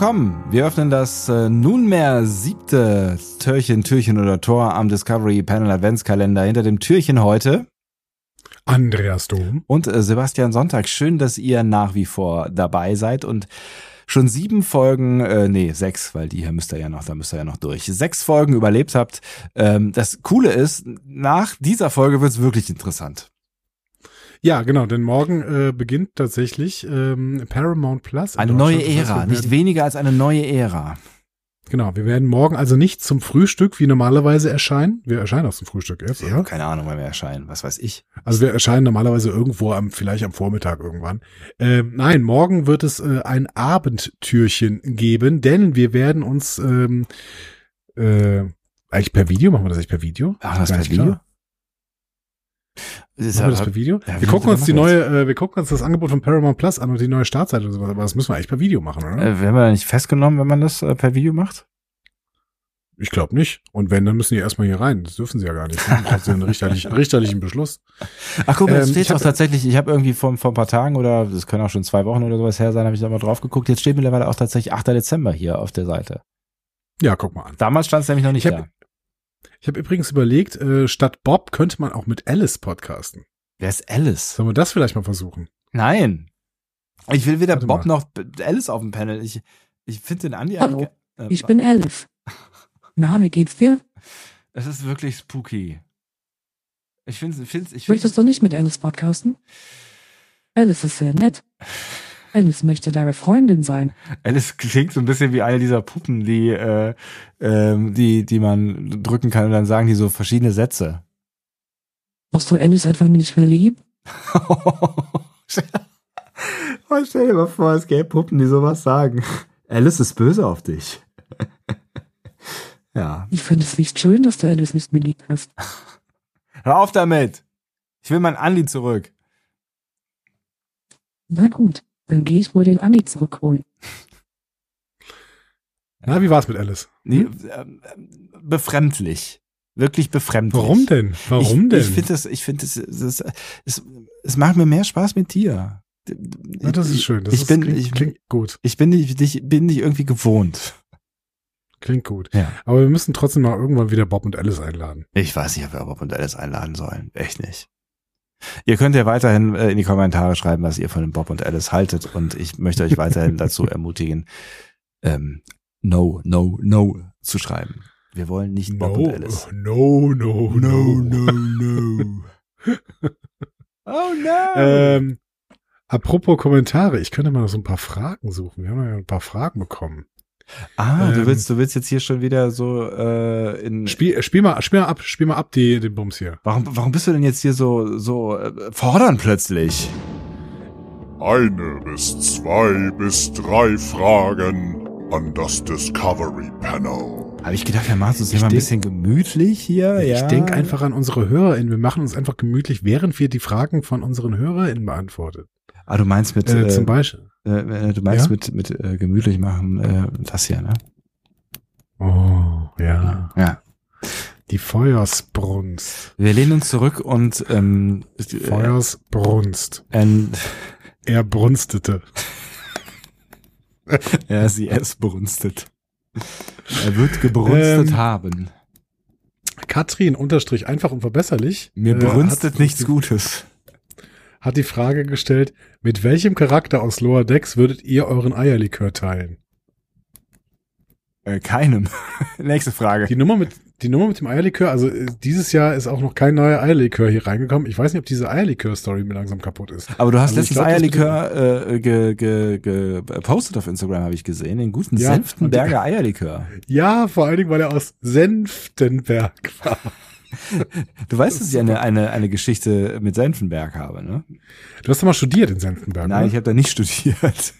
Willkommen. Wir öffnen das äh, nunmehr siebte Türchen, Türchen oder Tor am Discovery Panel Adventskalender. Hinter dem Türchen heute Andreas Dom. und äh, Sebastian Sonntag. Schön, dass ihr nach wie vor dabei seid und schon sieben Folgen, äh, nee, sechs, weil die hier müsst ihr ja noch, da müsst ihr ja noch durch. Sechs Folgen überlebt habt. Ähm, das Coole ist, nach dieser Folge wird's wirklich interessant. Ja, genau, denn morgen äh, beginnt tatsächlich ähm, Paramount Plus. in Eine neue Ära, nicht weniger als eine neue Ära. Genau, wir werden morgen also nicht zum Frühstück wie normalerweise erscheinen. Wir erscheinen auch zum Frühstück erst, oder? keine Ahnung, wann wir erscheinen. Was weiß ich. Also wir erscheinen normalerweise irgendwo am, vielleicht am Vormittag irgendwann. Ähm, nein, morgen wird es äh, ein Abendtürchen geben, denn wir werden uns ähm, äh, eigentlich per Video, machen wir das eigentlich per Video? Ach, das per nicht Video? klar. Ist Machen wir ja- das per Video? Ja, wir gucken uns die neue, äh, wir gucken uns das Angebot von Paramount Plus an und die neue Startseite und sowas, aber das müssen wir eigentlich per Video machen, oder? Äh, werden wir da nicht festgenommen, wenn man das äh, per Video macht? Ich glaube nicht. Und wenn, dann müssen die erstmal hier rein. Das dürfen sie ja gar nicht. Dann braucht sie einen richterlichen, richterlichen Beschluss. Ach guck mal, jetzt Ähm, steht auch hab- tatsächlich, ich habe irgendwie vor, vor ein paar Tagen oder das können auch schon zwei Wochen oder sowas her sein, habe ich da mal drauf geguckt. Jetzt steht mittlerweile auch tatsächlich 8. Dezember hier auf der Seite. Ja, guck mal an. Damals stand es nämlich noch nicht Ich hab- da. Ich habe übrigens überlegt, äh, statt Bob könnte man auch mit Alice podcasten. Wer ist Alice? Sollen wir das vielleicht mal versuchen? Nein. Ich will weder Warte Bob mal. noch Alice auf dem Panel. Ich, ich finde den Andi Hallo, äh, Ich bin Elf. Na, wie geht's dir? Es ist wirklich spooky. Ich finde ich finde ich Möchtest du nicht mit Alice podcasten? Alice ist sehr nett. Alice möchte deine Freundin sein. Alice klingt so ein bisschen wie eine dieser Puppen, die, äh, ähm, die, die man drücken kann und dann sagen die so verschiedene Sätze. Hast du Alice etwa nicht mehr lieb? Oh, stell dir mal vor, es gäbe Puppen, die sowas sagen. Alice ist böse auf dich. ja. Ich finde es nicht schön, dass du Alice nicht mehr lieb hast. Hör auf damit. Ich will mein Andi zurück. Na gut, dann gehe ich wohl den Andi zurückholen. Na, wie war's mit Alice? Nee, ähm, befremdlich. Wirklich befremdlich. Warum denn? Warum ich, denn? Ich finde das, ich finde das, es, es, es macht mir mehr Spaß mit dir. ja, das ist schön. Das ich ist, bin, klingt, ich, klingt gut. ich bin nicht, ich bin nicht irgendwie gewohnt. Klingt gut. Ja. Aber wir müssen trotzdem mal irgendwann wieder Bob und Alice einladen. Ich weiß nicht, ob wir Bob und Alice einladen sollen. Echt nicht. Ihr könnt ja weiterhin äh, in die Kommentare schreiben, was ihr von dem Bob und Alice haltet. Und ich möchte euch weiterhin dazu ermutigen, ähm, no, no, no zu schreiben. Wir wollen nicht Bob und Alice. no, no, no, no. oh no. Ähm, apropos Kommentare, ich könnte mal noch so ein paar Fragen suchen. Wir haben ja ein paar Fragen bekommen. Ah, du ähm, willst, du willst jetzt hier schon wieder so äh, in. Spiel, spiel mal, spiel mal ab, spiel mal ab die, den Bums hier. Warum, warum bist du denn jetzt hier so, so äh, fordern plötzlich? Eine bis zwei bis drei Fragen an das Discovery Panel. Habe ich gedacht, wir machen es uns hier Ich mal ein bisschen gemütlich hier. Ich ja. denke einfach an unsere HörerInnen. Wir machen uns einfach gemütlich, während wir die Fragen von unseren HörerInnen beantworten. Ah, du meinst mit, Äh, äh, zum Beispiel. Äh, du meinst Ja? mit, mit äh, gemütlich machen, äh, das hier, ne? Oh, ja. Ja. Die Feuersbrunst. Wir lehnen uns zurück und ähm, äh, Feuersbrunst. äh, Er brunstete. ja, sie es brunstet. Er wird gebrunstet Ähm, haben. Katrin unterstrich einfach unverbesserlich. Mir äh, brunstet nichts Gutes. Hat die Frage gestellt, mit welchem Charakter aus Lower Decks würdet ihr euren Eierlikör teilen? Äh, keinem. Nächste Frage. Die Nummer mit, die Nummer mit dem Eierlikör, also äh, dieses Jahr ist auch noch kein neuer Eierlikör hier reingekommen. Ich weiß nicht, ob diese Eierlikör-Story mir langsam kaputt ist. Aber du hast Also letztens glaub, Eierlikör äh, ge, ge, gepostet auf Instagram, habe ich gesehen. Den guten Ja, Senftenberger Eierlikör. Ja, vor allen Dingen, weil er aus Senftenberg war. Du weißt, dass ich eine, eine, eine Geschichte mit Senfenberg habe, ne? Du hast doch mal studiert in Senftenberg, Nein, oder? ich habe da nicht studiert.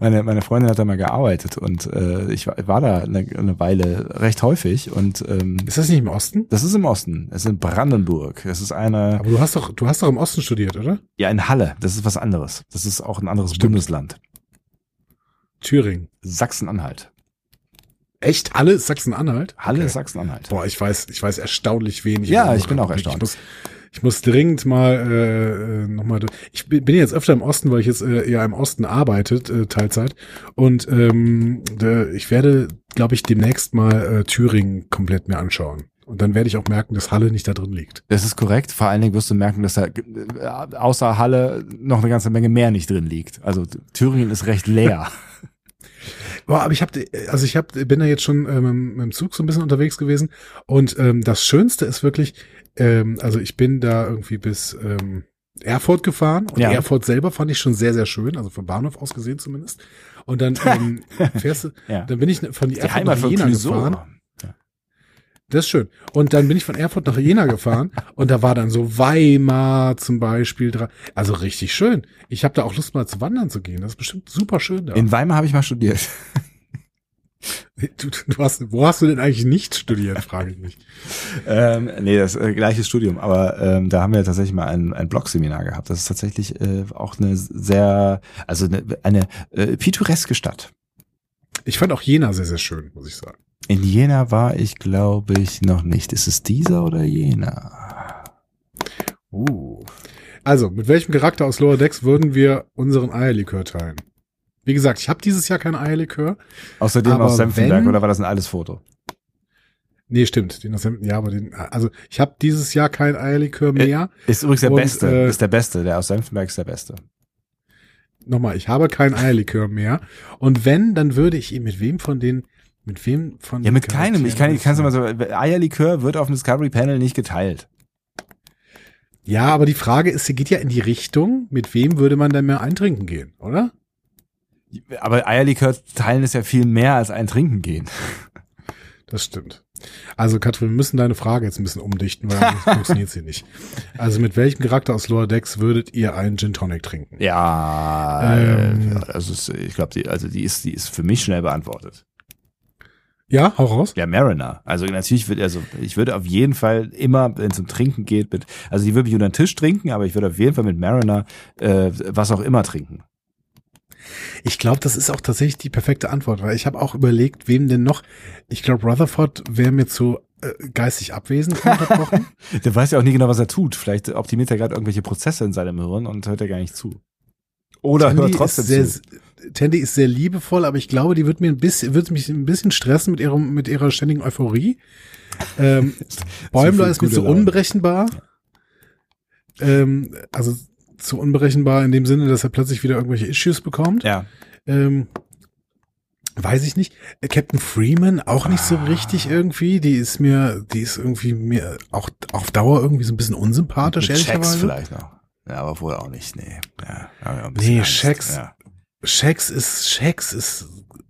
Meine, meine Freundin hat da mal gearbeitet und äh, ich war, war da eine, eine Weile recht häufig und ähm, Ist das nicht im Osten? das ist im Osten. Es ist in Brandenburg. Es ist eine, Aber du hast doch, du hast doch im Osten studiert, oder? ja, in Halle. Das ist was anderes. Das ist auch ein anderes Stimmt. Bundesland. Thüringen. Sachsen-Anhalt. Echt? Halle Sachsen-Anhalt? Halle Okay. Sachsen-Anhalt. Boah, ich weiß, ich weiß erstaunlich wenig. Ja, ich bin auch erstaunt. Ich muss, ich muss dringend mal äh, nochmal. Ich bin jetzt öfter im Osten, weil ich jetzt äh, eher im Osten arbeitet, äh, Teilzeit. Und ähm, de, ich werde, glaube ich, demnächst mal äh, Thüringen komplett mir anschauen. Und dann werde ich auch merken, dass Halle nicht da drin liegt. Das ist korrekt. Vor allen Dingen wirst du merken, dass da äh, außer Halle noch eine ganze Menge mehr nicht drin liegt. Also Thüringen ist recht leer. Boah, aber ich habe, also ich hab, bin da jetzt schon ähm, mit dem Zug so ein bisschen unterwegs gewesen und ähm, das Schönste ist wirklich, ähm, also ich bin da irgendwie bis ähm, Erfurt gefahren und Ja. Erfurt selber fand ich schon sehr, sehr schön, also vom Bahnhof aus gesehen zumindest. Und dann ähm, fährst du, Ja. dann bin ich von Die Erfurt nach Jena gefahren. Das ist schön. Und dann bin ich von Erfurt nach Jena gefahren und da war dann so Weimar zum Beispiel dran. Also richtig schön. Ich habe da auch Lust mal zu wandern zu gehen. Das ist bestimmt super schön da. In Weimar habe ich mal studiert. Du, du hast, wo hast du denn eigentlich nicht studiert, frage ich mich. ähm, nee, das äh, gleiche Studium, aber ähm, da haben wir tatsächlich mal ein, ein Blog-Seminar gehabt. Das ist tatsächlich äh, auch eine sehr, also eine, eine äh, pittoreske Stadt. Ich fand auch Jena sehr, sehr schön, muss ich sagen. In Jena war ich, glaube ich, noch nicht. Ist es dieser oder Jena? Uh. Also, mit welchem Charakter aus Lower Decks würden wir unseren Eierlikör teilen? Wie gesagt, ich habe dieses Jahr kein Eierlikör. Außerdem aus Senftenberg wenn- oder war das ein altes Foto? Nee, stimmt. Den aus dem, ja, aber den, also ich habe dieses Jahr kein Eierlikör mehr. Ist übrigens der Und, beste. äh, ist der beste. Der aus Senftenberg ist der beste. Nochmal, ich habe kein Eierlikör mehr. Und wenn, dann würde ich ihn mit wem von den, mit wem von Ja, mit keinem. Ich kann, ich kann Charakteren mal so, Eierlikör wird auf dem Discovery Panel nicht geteilt. Ja, aber die Frage ist, sie geht ja in die Richtung, mit wem würde man dann mehr eintrinken gehen, oder? Aber Eierlikör teilen ist ja viel mehr als ein Trinken gehen. Das stimmt. Also Katrin, wir müssen deine Frage jetzt ein bisschen umdichten, weil sonst funktioniert sie nicht. Also mit welchem Charakter aus Lower Decks würdet ihr einen Gin Tonic trinken? Ja, Ähm. äh, also ich glaube, die, also die ist, die ist für mich schnell beantwortet. Ja, hau raus. Ja, Mariner. Also natürlich würde, also ich würde auf jeden Fall immer, wenn es um Trinken geht, mit, also die würde mich unter den Tisch trinken, aber ich würde auf jeden Fall mit Mariner äh, was auch immer trinken. Ich glaube, das ist auch tatsächlich die perfekte Antwort, weil ich habe auch überlegt, wem denn noch. Ich glaube, Rutherford wäre mir zu äh, geistig abwesend unterbrochen. Der weiß ja auch nie genau, was er tut. Vielleicht optimiert er gerade irgendwelche Prozesse in seinem Hirn und hört er gar nicht zu. Oder hört trotzdem sehr, zu. Tandy ist sehr liebevoll, aber ich glaube, die wird mir ein bisschen, wird mich ein bisschen stressen mit ihrem, mit ihrer ständigen Euphorie. Ähm, Bäumler ist mir zu Laune. unberechenbar. Ähm, also zu unberechenbar in dem Sinne, dass er plötzlich wieder irgendwelche Issues bekommt. Ja. Ähm, weiß ich nicht. Captain Freeman auch nicht so richtig irgendwie. Die ist mir, die ist irgendwie mir auch auf Dauer irgendwie so ein bisschen unsympathisch, Mit Checks ehrlicherweise. vielleicht noch. Ja, aber wohl auch nicht. Nee. Ja, bisschen Nee, Angst. Checks. Ja. Shax ist, Shax ist,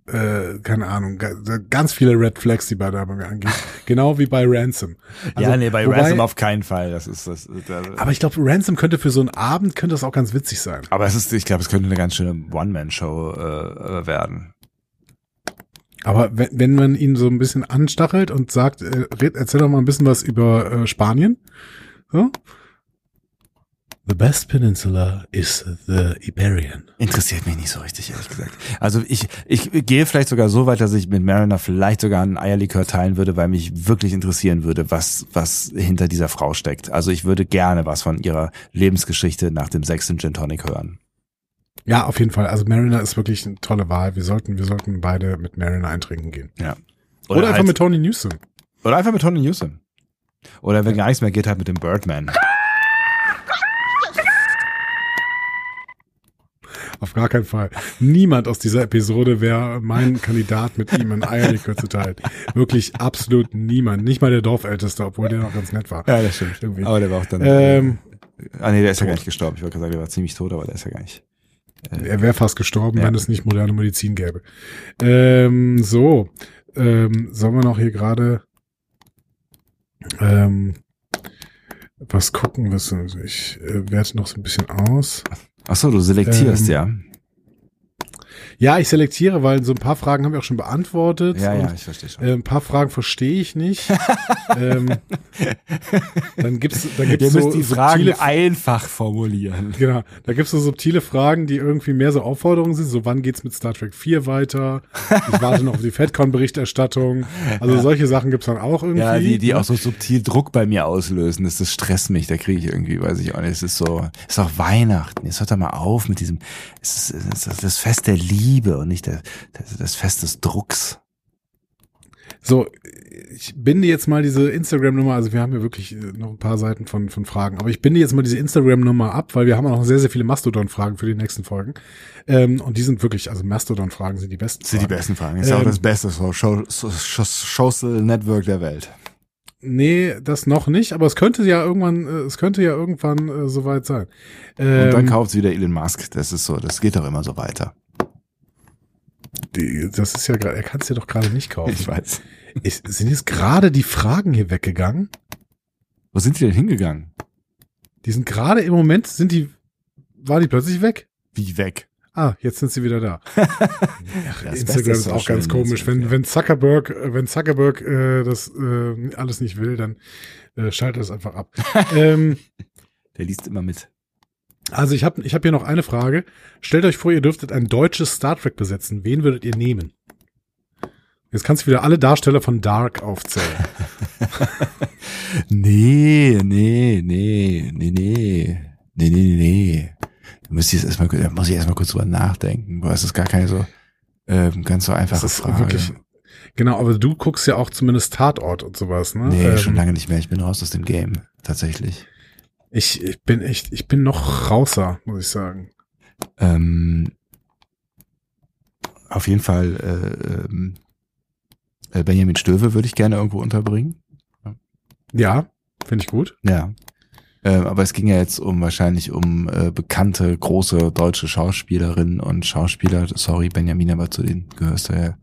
äh, keine Ahnung, ga- ganz viele Red Flags, die bei der angehen. genau wie bei Ransom. Also, ja, nee, bei wobei- Ransom auf keinen Fall. Das ist das. das Aber ich glaube, Ransom könnte für so einen Abend, könnte das auch ganz witzig sein. aber es ist, ich glaube, es könnte eine ganz schöne One-Man-Show äh, äh, werden. Aber wenn, wenn man ihn so ein bisschen anstachelt und sagt, äh, red, erzähl doch mal ein bisschen was über äh, Spanien. So. The best peninsula is the Iberian. Interessiert mich nicht so richtig, ehrlich gesagt. Also ich, ich gehe vielleicht sogar so weit, dass ich mit Mariner vielleicht sogar einen Eierlikör teilen würde, weil mich wirklich interessieren würde, was, was hinter dieser Frau steckt. Also ich würde gerne was von ihrer Lebensgeschichte nach dem sechsten Gin Tonic hören. Ja, auf jeden Fall. Also Mariner ist wirklich eine tolle Wahl. Wir sollten, wir sollten beide mit Mariner eintrinken gehen. Ja. Oder, einfach halt- mit Tony Newsom. Oder einfach mit Tony Newsom. Oder wenn gar nichts mehr geht, halt mit dem Birdman. Auf gar keinen Fall. Niemand aus dieser Episode wäre mein Kandidat, mit ihm ein Eierlikör zu teilen. Wirklich absolut niemand. Nicht mal der Dorfälteste, obwohl der noch ganz nett war. Ja, das stimmt. Irgendwie. Aber der war auch dann. Ähm, ah nee, der ist ja tot. gar nicht gestorben. Ich wollte gerade sagen, der war ziemlich tot, aber der ist ja gar nicht. er wäre fast gestorben, Ja. wenn es nicht moderne Medizin gäbe. Ähm, so, ähm, sollen wir noch hier gerade Ähm, was gucken wir? Also ich äh, werte noch so ein bisschen aus. Ach so, du selektierst, Ähm, ja. Ja, ich selektiere, weil so ein paar Fragen haben wir auch schon beantwortet. Ja, ja, ich verstehe schon. Äh, ein paar Fragen verstehe ich nicht. ähm, dann gibt's, dann gibt's Ihr so müsst die Fragen subtile, einfach formulieren. genau, da gibt's so subtile Fragen, die irgendwie mehr so Aufforderungen sind. So, wann geht's mit Star Trek 4 weiter? Ich warte noch auf die FedCon-Berichterstattung. Also solche Sachen gibt's dann auch irgendwie. Ja, die, die auch so subtil Druck bei mir auslösen. Das, das stresst mich. Da kriege ich irgendwie, weiß ich auch nicht. Es ist so, es ist auch Weihnachten. Jetzt hört doch mal auf mit diesem, es ist, es ist das Fest der Liebe und nicht der, das, das Fest des Drucks. So, ich binde jetzt mal diese Instagram-Nummer, also wir haben ja wirklich äh, noch ein paar Seiten von, von Fragen, aber ich binde jetzt mal diese Instagram-Nummer ab, weil wir haben auch noch sehr, sehr viele Mastodon-Fragen für die nächsten Folgen. Ähm, und die sind wirklich, also Mastodon-Fragen sind die besten. Sind die Fragen. besten Fragen. Ist auch Ähm, das beste so Show, so, so, Social Network der Welt. Nee, das noch nicht, aber es könnte ja irgendwann, äh, es könnte ja irgendwann äh, soweit sein. Und dann Ähm, kauft wieder Elon Musk. Das ist so, das geht doch immer so weiter. Die, das ist ja gerade, er kann es ja doch gerade nicht kaufen. Ich weiß. Ist, sind jetzt gerade die Fragen hier weggegangen? Wo sind die denn hingegangen? Die sind gerade im Moment, sind die, war die plötzlich weg? Wie weg? Ah, jetzt sind sie wieder da. Ach, Das Instagram beste ist auch ganz komisch. Wenn, ja. wenn Zuckerberg, äh, wenn Zuckerberg äh, das äh, alles nicht will, dann äh, schaltet es einfach ab. ähm, Der liest immer mit. Also ich habe ich hab hier noch eine Frage. Stellt euch vor, ihr dürftet ein deutsches Star Trek besetzen. Wen würdet ihr nehmen? Jetzt kannst du wieder alle Darsteller von Dark aufzählen. Nee, nee, nee, nee, nee. Nee, nee, nee, nee. Da muss ich jetzt erstmal, da muss ich erstmal kurz drüber nachdenken. Boah, es ist gar keine so, ähm, ganz so einfache Das ist Frage. wirklich. Genau, aber du guckst ja auch zumindest Tatort und sowas, ne? nee, Ähm, schon lange nicht mehr. Ich bin raus aus dem Game. Tatsächlich. Ich, ich bin echt, ich bin noch rauser, muss ich sagen. Ähm, auf jeden Fall, äh, ähm, äh, Benjamin Stöwe würde ich gerne irgendwo unterbringen. Ja, finde ich gut. Ja. Ähm, aber es ging ja jetzt um wahrscheinlich um äh, bekannte große deutsche Schauspielerinnen und Schauspieler. Sorry, Benjamin, aber zu denen gehörst du ja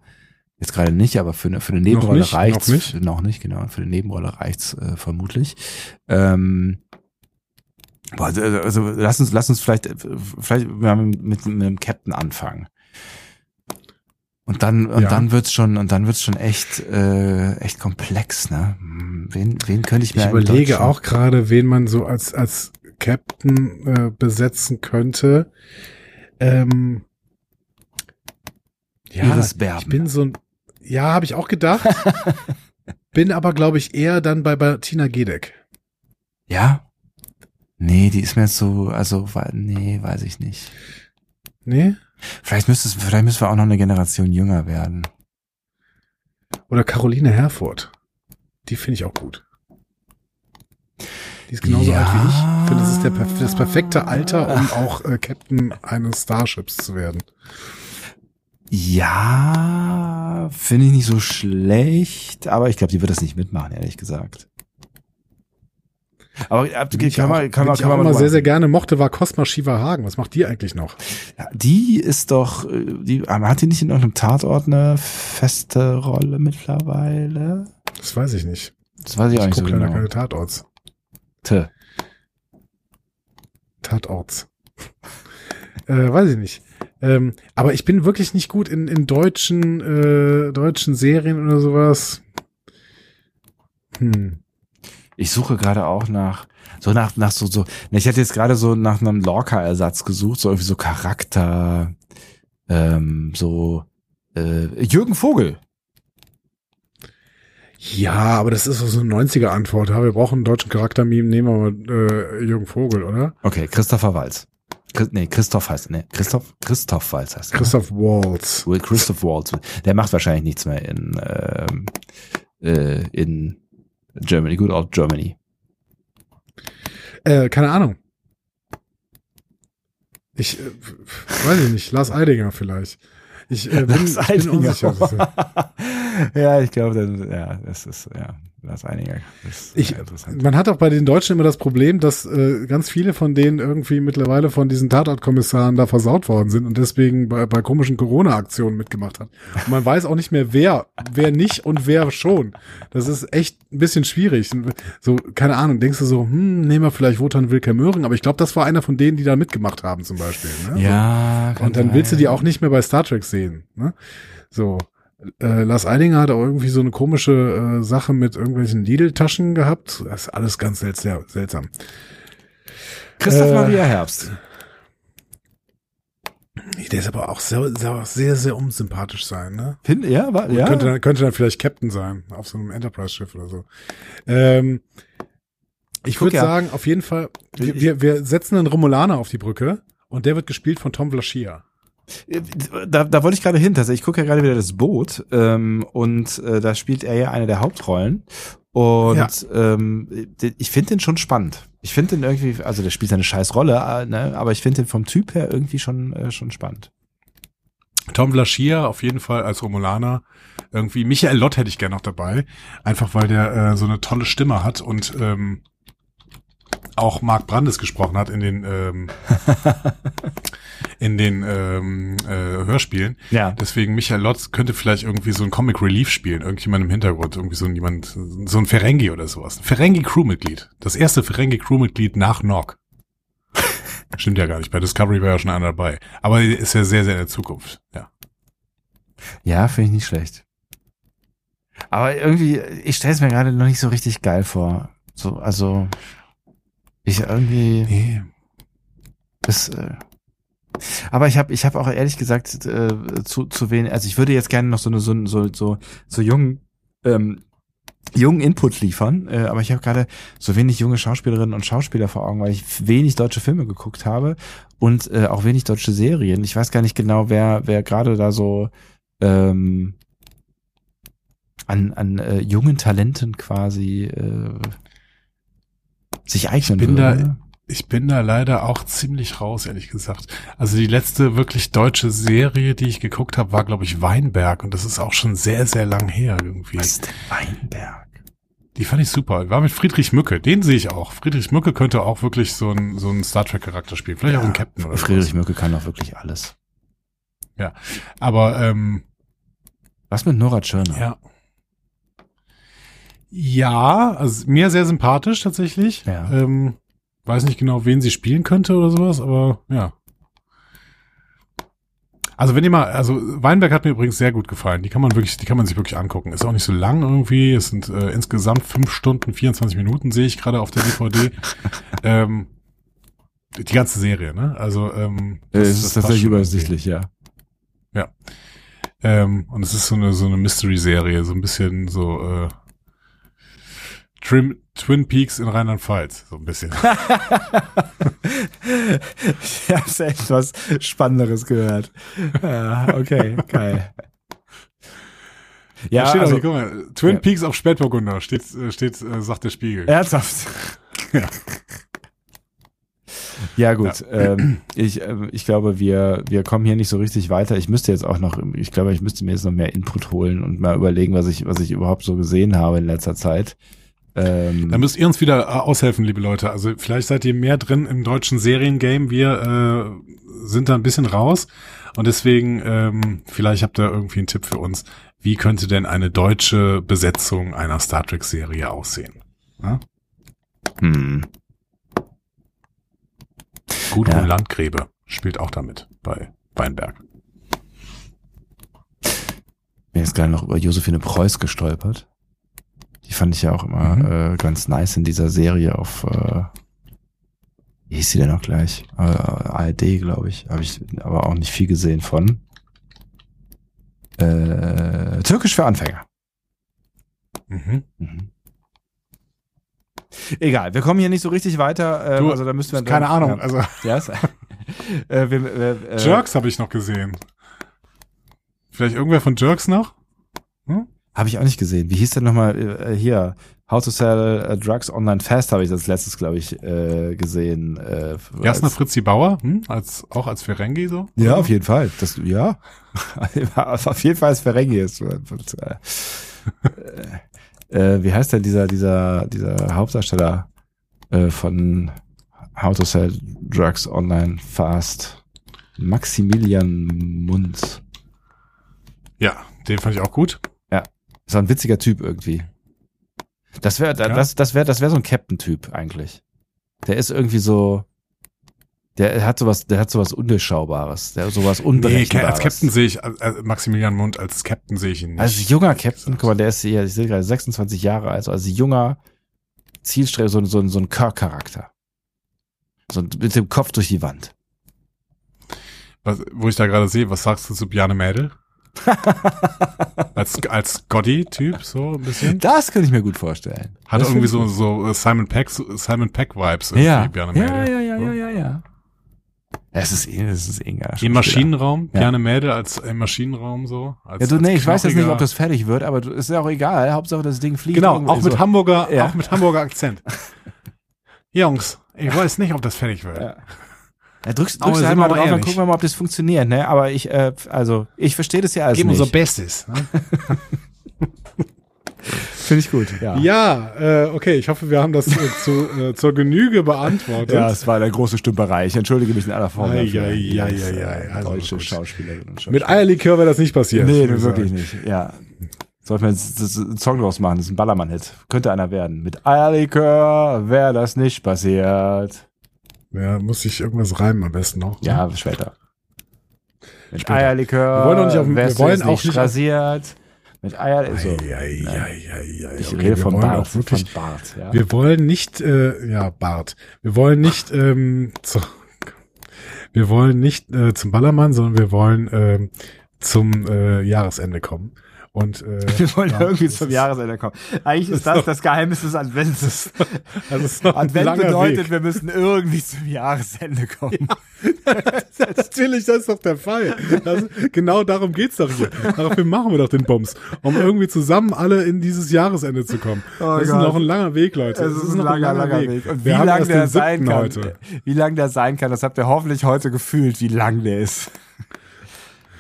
jetzt gerade nicht, aber für eine, für eine Nebenrolle nicht, reicht's. noch nicht. Für, noch nicht, genau. Für eine Nebenrolle reicht's äh, vermutlich. Ähm, boah, also, also lass uns, lass uns vielleicht, vielleicht mit, mit einem Captain anfangen. Und dann, und Ja. dann wird's schon, und dann wird's schon echt, äh, echt komplex, ne? Wen, wen könnte ich mir Ich überlege auch gerade, wen man so als, als Captain äh, besetzen könnte. Ähm, ja, ich bin so ein, ja, habe ich auch gedacht. bin aber, glaube ich, eher dann bei Bettina Gedeck. Ja? Nee, die ist mir jetzt so, also, nee, weiß ich nicht. Nee? Vielleicht müsste es, vielleicht müssen wir auch noch eine Generation jünger werden. Oder Caroline Herford. Die finde ich auch gut. Die ist genauso Ja. alt wie ich. Ich finde, das ist der, das perfekte Alter, um auch äh, Captain eines Starships zu werden. Ja, finde ich nicht so schlecht, aber ich glaube, die wird das nicht mitmachen, ehrlich gesagt. Aber Wen ich kann auch, man, kann man, ich kann auch man immer mal sehr, sehr gerne mochte, war Cosma Shiva Hagen. Was macht die eigentlich noch? Ja, die ist doch, äh, die, hat die nicht in irgendeinem Tatort eine feste Rolle mittlerweile? Das weiß ich nicht. Das weiß ich auch Ich nicht so genau. keine Tatorts. Tö. Tatorts. äh, weiß ich nicht. Ähm, aber ich bin wirklich nicht gut in, in deutschen, äh, deutschen Serien oder sowas. Hm. Ich suche gerade auch nach, so nach, nach so, so, ne, ich hätte jetzt gerade so nach einem Lorca-Ersatz gesucht, so irgendwie so Charakter, ähm, so, äh, Jürgen Vogel. Ja, aber das ist so eine 90er-Antwort. Ja, wir brauchen einen deutschen Charakter-Meme, nehmen wir mal äh, Jürgen Vogel, oder? Okay, Christopher Walz. Chris, nee, Christoph heißt, nee, Christoph, Christoph Walz heißt er. Christoph Waltz. Will Christoph Waltz. Der macht wahrscheinlich nichts mehr in, ähm, äh, in Germany, good old Germany. Äh, keine Ahnung. Ich äh, weiß ich nicht. Lars Eidinger vielleicht. Ich äh, bin, Lars ich bin Eidinger. unsicher. ja, ich glaube, ja, das ist, ja. Lars Eininger. ist Ich, interessant. man hat auch bei den Deutschen immer das Problem, dass äh, ganz viele von denen irgendwie mittlerweile von diesen Tatortkommissaren da versaut worden sind und deswegen bei, bei komischen Corona-Aktionen mitgemacht hat. Und man weiß auch nicht mehr, wer, wer nicht und wer schon. Das ist echt ein bisschen schwierig. So, keine Ahnung, denkst du so, hm, nehmen wir vielleicht Wotan Wilke Möhring, aber ich glaube, das war einer von denen, die da mitgemacht haben zum Beispiel. Ne? Ja, So. Und dann willst du die auch nicht mehr bei Star Trek sehen. Ne? So. Äh, Lars Eidinger hat auch irgendwie so eine komische äh, Sache mit irgendwelchen Lidl-Taschen gehabt. Das ist alles ganz sel sehr seltsam. Christoph Äh, Maria Herbst. Der ist aber auch sehr, sehr, sehr, sehr unsympathisch sein, ne? Find, ja, war, ja. Könnte, dann, könnte dann vielleicht Captain sein, auf so einem Enterprise-Schiff oder so. Ähm, ich würde ja. sagen, auf jeden Fall, wir, wir, wir setzen einen Romulaner auf die Brücke und der wird gespielt von Tom Vlaschia. Da, da wollte ich gerade hin. Also ich gucke ja gerade wieder das Boot ähm, und äh, da spielt er ja eine der Hauptrollen. Und Ja. ähm, ich finde den schon spannend. Ich finde den irgendwie, also der spielt seine scheiß Rolle, äh, ne, aber ich finde den vom Typ her irgendwie schon äh, schon spannend. Tom Vlaschia auf jeden Fall als Romulaner. Irgendwie Michael Lott hätte ich gerne noch dabei. Einfach weil der äh, so eine tolle Stimme hat und ähm, auch Mark Brandes gesprochen hat in den ähm, in den ähm, äh, Hörspielen. Ja. Deswegen Michael Lotz könnte vielleicht irgendwie so ein Comic Relief spielen, irgendjemand im Hintergrund, irgendwie so ein jemand, so ein Ferengi oder sowas. Ein Ferengi Crewmitglied. Das erste Ferengi Crewmitglied nach Nock. Stimmt ja gar nicht. Bei Discovery war ja schon einer dabei. Aber ist ja sehr, sehr in der Zukunft. Ja. Ja, finde ich nicht schlecht. Aber irgendwie, ich stelle es mir gerade noch nicht so richtig geil vor. So, also ich irgendwie. Nee. Das, äh, aber ich habe ich hab auch ehrlich gesagt äh, zu, zu wenig, also ich würde jetzt gerne noch so eine so, so, so, so jungen, ähm, jungen Input liefern, äh, aber ich habe gerade so wenig junge Schauspielerinnen und Schauspieler vor Augen, weil ich wenig deutsche Filme geguckt habe und äh, auch wenig deutsche Serien. Ich weiß gar nicht genau, wer, wer gerade da so ähm, an, an äh, jungen Talenten quasi äh, sich eignen bin würde. da- Ich bin da leider auch ziemlich raus, ehrlich gesagt. Also die letzte wirklich deutsche Serie, die ich geguckt habe, war, glaube ich, Weinberg. Und das ist auch schon sehr, sehr lang her irgendwie. Was ist denn Weinberg? Die fand ich super. War mit Friedrich Mücke. Den sehe ich auch. Friedrich Mücke könnte auch wirklich so ein, so ein Star Trek Charakter spielen. Vielleicht auch ein Captain oder Friedrich. Mücke kann doch wirklich alles. Aber, ähm, Was mit Nora Tschirner? ja. Ja, also mir sehr sympathisch tatsächlich. Ja. Ähm, weiß nicht genau, wen sie spielen könnte oder sowas, aber ja. Also wenn ihr mal, also Weinberg hat mir übrigens sehr gut gefallen. Die kann man wirklich, die kann man sich wirklich angucken. Ist auch nicht so lang irgendwie. Es sind äh, insgesamt fünf Stunden, 24 Minuten sehe ich gerade auf der DVD. ähm, die ganze Serie, ne? Also ähm, Äh, das- es ist tatsächlich übersichtlich, ja. irgendwie. Ähm, und es ist so eine so eine Mystery-Serie, so ein bisschen so äh, Trim, Twin Peaks in Rheinland-Pfalz, so ein bisschen. ich habe selbst was Spannenderes gehört. Ja, okay, geil. Ja, Da steht auch also, hier, guck mal, Twin Ja. Peaks auf Spätburgunder steht, äh, steht äh, sagt der Spiegel. ernsthaft. Ja. Ja gut, Ähm, ich, ähm, ich glaube, wir, wir kommen hier nicht so richtig weiter. Ich müsste jetzt auch noch, ich glaube, ich müsste mir jetzt noch mehr Input holen und mal überlegen, was ich, was ich überhaupt so gesehen habe in letzter Zeit. Ähm, Da müsst ihr uns wieder äh, aushelfen, liebe Leute. Also vielleicht seid ihr mehr drin im deutschen Seriengame. Wir äh, sind da ein bisschen raus. Und deswegen, ähm, vielleicht habt ihr irgendwie einen Tipp für uns. Wie könnte denn eine deutsche Besetzung einer Star Trek-Serie aussehen? Ja? hm. Gudrun Ja. Landgräbe spielt auch damit bei Weinberg. bin jetzt gerade noch über Josephine Preuß gestolpert. Die fand ich ja auch immer Mhm. äh, ganz nice in dieser Serie auf, äh, wie hieß sie denn noch gleich? Äh, ARD, glaube ich. Habe ich aber auch nicht viel gesehen von. Äh, Türkisch für Anfänger. Mhm. Mhm. Egal, wir kommen hier nicht so richtig weiter. Äh, Du, also da müssen wir Keine Ahnung. Ja. Also ist- äh, wir, wir, äh, Jerks habe ich noch gesehen. Vielleicht irgendwer von Jerks noch? Habe ich auch nicht gesehen. Wie hieß denn nochmal äh, hier? How to Sell äh, Drugs Online Fast habe ich als letztes, glaube ich, äh, gesehen. Äh, Jasna als- Fritzi Bauer, hm? als, auch als Ferengi so? Ja, auf jeden Fall. Das, ja. auf jeden Fall als Ferengi ist. Äh, Äh, wie heißt denn dieser, dieser, dieser Hauptdarsteller äh, von How to Sell Drugs Online Fast? Maximilian Munz. Ja, den fand ich auch gut. Ist ein witziger Typ irgendwie. Das wäre, Ja. das, das wäre, das wäre so ein Captain-Typ eigentlich. Der ist irgendwie so, der hat sowas, der hat sowas Undurchschaubares, der hat sowas Nee, Unberechenbares. als Captain sehe ich, äh, Maximilian Mund als Captain sehe ich ihn nicht. Als junger Captain, guck mal, der ist hier, ich sehe gerade 26 Jahre alt, also als junger Zielstreber, so, ein- so, ein- so ein Kirk-Charakter. So mit dem Kopf durch die Wand. Was, wo ich da gerade sehe, was sagst du zu Bjarne Mädel? als, als Scotty-Typ, so ein bisschen. Das könnte ich mir gut vorstellen. Hat Das irgendwie so, so äh, Simon Peck, Simon Peck-Vibes ich- irgendwie, ja. Ja, ja, ja, So. ja, ja, ja. Es ist, eh- es ist egal. Im Maschinenraum, Ja. Bjarne Mädel als im Maschinenraum so. Als, Ja, du, nee, ich weiß jetzt nicht, ob das fertig wird, aber du, ist ja auch egal. Hauptsache das Ding fliegt. Genau, auch mit so. Hamburger, Ja. auch mit Hamburger Akzent. Jungs, ich weiß nicht, ob das fertig wird. Ja. Ja, drückst, drückst sind halt mal drauf, dann gucken wir mal, ob das funktioniert, ne? Aber ich, äh, also, ich verstehe das ja alles Geben nicht. unser Bestes. Ne? Finde ich gut, ja. Ja, äh, okay, ich hoffe, wir haben das äh, zu, äh, zur Genüge beantwortet. Ja, es war eine große Stümperei. Ich entschuldige mich in aller Form. Ei, ist, ei, äh, ei, also Deutsche. Schauspielerinnen und Schauspieler. Mit Eierlikör wäre das nicht passiert. Nee, wirklich nicht. Ja. Sollten wir einen Song draus machen. Das ist ein Ballermann-Hit. Könnte einer werden. Mit Eierlikör wäre das nicht passiert. Ja, muss ich irgendwas reimen am besten noch. ne? Ja, später. Mit Später. Eierlikör Wir wollen auch nicht auf- wir wollen auch nicht rasiert. Mit Eier, so. Ei, ei, ei, ei, ei. Ich Okay, rede wir von wollen Bart. auch wirklich, von Bart, ja. wir wollen nicht, äh, ja, Bart. Wir wollen nicht, ähm, zu, wir wollen nicht äh, zum Ballermann, sondern wir wollen ähm, zum äh, Jahresende kommen. Und äh, Wir wollen ja, irgendwie zum ist- Jahresende kommen. Eigentlich ist das das Geheimnis des Advents. Also ist Advent langer bedeutet, Weg. wir müssen irgendwie zum Jahresende kommen. Natürlich, das ist doch der Fall. Das, genau darum geht's doch hier. Dafür machen wir doch den Bums. Um irgendwie zusammen alle in dieses Jahresende zu kommen. Oh das ist Gott. noch ein langer Weg, Leute. Es ist ein langer, langer Weg. Und wie lang der sein 7. kann, heute. wie lang der sein kann, das habt ihr hoffentlich heute gefühlt, wie lang der ist.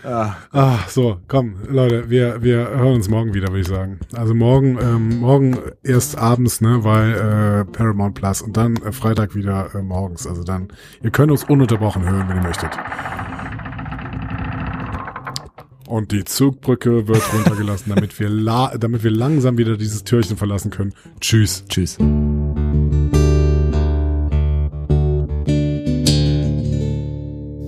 Ah, so, komm, Leute, wir, wir hören uns morgen wieder, würde ich sagen. Also morgen, ähm, morgen erst abends, ne, weil äh, Paramount Plus und dann äh, Freitag wieder äh, morgens. Also dann, ihr könnt uns ununterbrochen hören, wenn ihr möchtet. Und die Zugbrücke wird runtergelassen, damit wir la damit wir langsam wieder dieses Türchen verlassen können. Tschüss. Tschüss.